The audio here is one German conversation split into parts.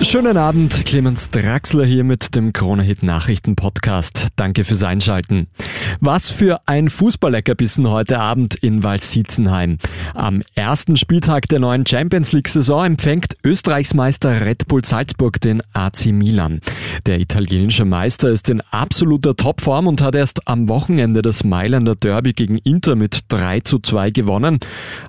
Schönen Abend, Clemens Draxler hier mit dem Krone-Hit Nachrichten Podcast. Danke fürs Einschalten. Was für ein Fußballleckerbissen heute Abend in Walsitzenheim. Am ersten Spieltag der neuen Champions League Saison empfängt Österreichs Meister Red Bull Salzburg den AC Milan. Der italienische Meister ist in absoluter Topform und hat erst am Wochenende das Mailänder Derby gegen Inter mit 3 zu 2 gewonnen.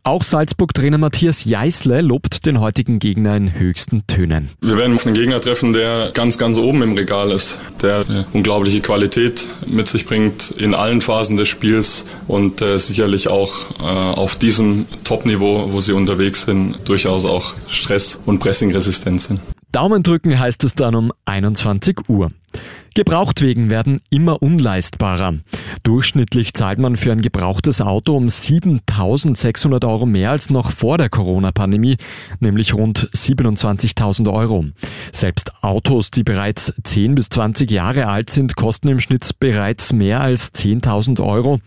Auch Salzburg-Trainer Matthias Jeißle lobt den heutigen Gegner in höchsten Tönen. Wir werden auf einen Gegner treffen, der ganz, ganz oben im Regal ist, der unglaubliche Qualität mit sich bringt in allen Phasen des Spiels und äh, sicherlich auch äh, auf diesem Top-Niveau, wo sie unterwegs sind, durchaus auch Stress- und Pressingresistent sind. Daumen drücken heißt es dann um 21 Uhr. Gebrauchtwegen werden immer unleistbarer. Durchschnittlich zahlt man für ein gebrauchtes Auto um 7600 Euro mehr als noch vor der Corona-Pandemie, nämlich rund 27.000 Euro. Selbst Autos, die bereits 10 bis 20 Jahre alt sind, kosten im Schnitt bereits mehr als 10.000 Euro.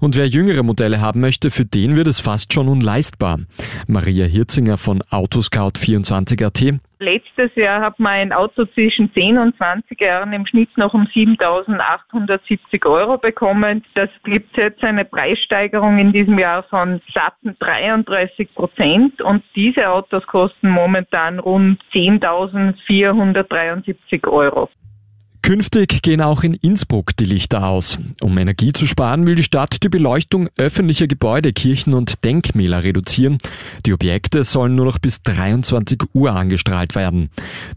Und wer jüngere Modelle haben möchte, für den wird es fast schon unleistbar. Maria Hirzinger von Autoscout24.at Letztes Jahr hat man ein Auto zwischen 10 und 20 Jahren im Schnitt noch um 7.870 Euro bekommen. Das gibt jetzt eine Preissteigerung in diesem Jahr von satten 33 Prozent und diese Autos kosten momentan rund 10.473 Euro. Künftig gehen auch in Innsbruck die Lichter aus. Um Energie zu sparen, will die Stadt die Beleuchtung öffentlicher Gebäude, Kirchen und Denkmäler reduzieren. Die Objekte sollen nur noch bis 23 Uhr angestrahlt werden.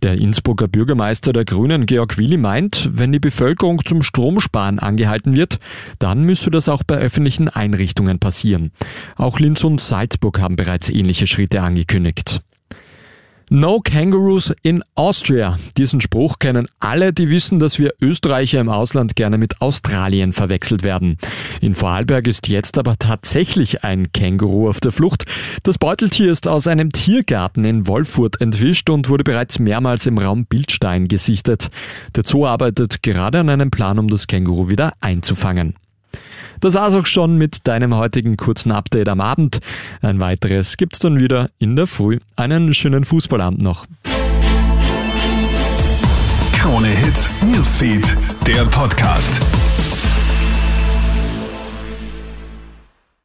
Der Innsbrucker Bürgermeister der Grünen, Georg Willi, meint, wenn die Bevölkerung zum Stromsparen angehalten wird, dann müsse das auch bei öffentlichen Einrichtungen passieren. Auch Linz und Salzburg haben bereits ähnliche Schritte angekündigt. No Kangaroos in Austria. Diesen Spruch kennen alle, die wissen, dass wir Österreicher im Ausland gerne mit Australien verwechselt werden. In Vorarlberg ist jetzt aber tatsächlich ein Känguru auf der Flucht. Das Beuteltier ist aus einem Tiergarten in Wolfurt entwischt und wurde bereits mehrmals im Raum Bildstein gesichtet. Der Zoo arbeitet gerade an einem Plan, um das Känguru wieder einzufangen. Das war's auch schon mit deinem heutigen kurzen Update am Abend. Ein weiteres gibt's dann wieder in der Früh. Einen schönen Fußballabend noch. Krone Hits, Newsfeed, der Podcast.